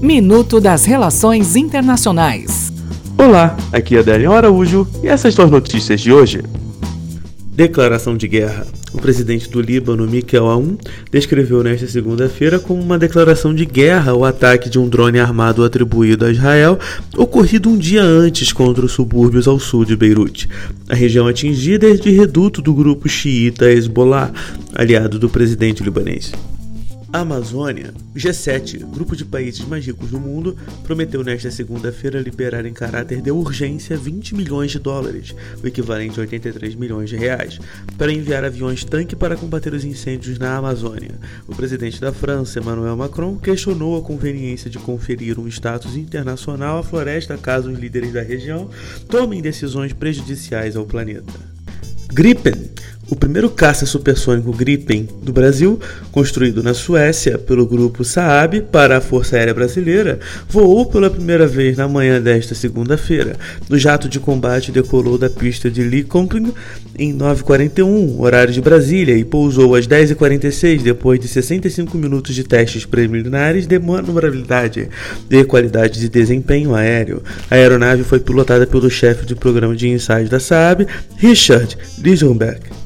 Minuto das Relações Internacionais. Olá, aqui é Adélio Araújo e essas são as notícias de hoje. Declaração de guerra. O presidente do Líbano, Michel Aoun, descreveu nesta segunda-feira como uma declaração de guerra o ataque de um drone armado atribuído a Israel, ocorrido um dia antes contra os subúrbios ao sul de Beirute. A região atingida é de reduto do grupo xiita Hezbollah, aliado do presidente libanês. A Amazônia, G7, grupo de países mais ricos do mundo, prometeu nesta segunda-feira liberar em caráter de urgência 20 milhões de dólares, o equivalente a 83 milhões de reais, para enviar aviões-tanque para combater os incêndios na Amazônia. O presidente da França, Emmanuel Macron, questionou a conveniência de conferir um status internacional à floresta caso os líderes da região tomem decisões prejudiciais ao planeta. Gripen o primeiro caça supersônico Gripen do Brasil, construído na Suécia pelo grupo Saab para a Força Aérea Brasileira, voou pela primeira vez na manhã desta segunda-feira. O jato de combate decolou da pista de Linköping em 9h41, horário de Brasília, e pousou às 10h46 depois de 65 minutos de testes preliminares de manubrabilidade e qualidade de desempenho aéreo. A aeronave foi pilotada pelo chefe de programa de ensaios da Saab, Richard Lisenberg.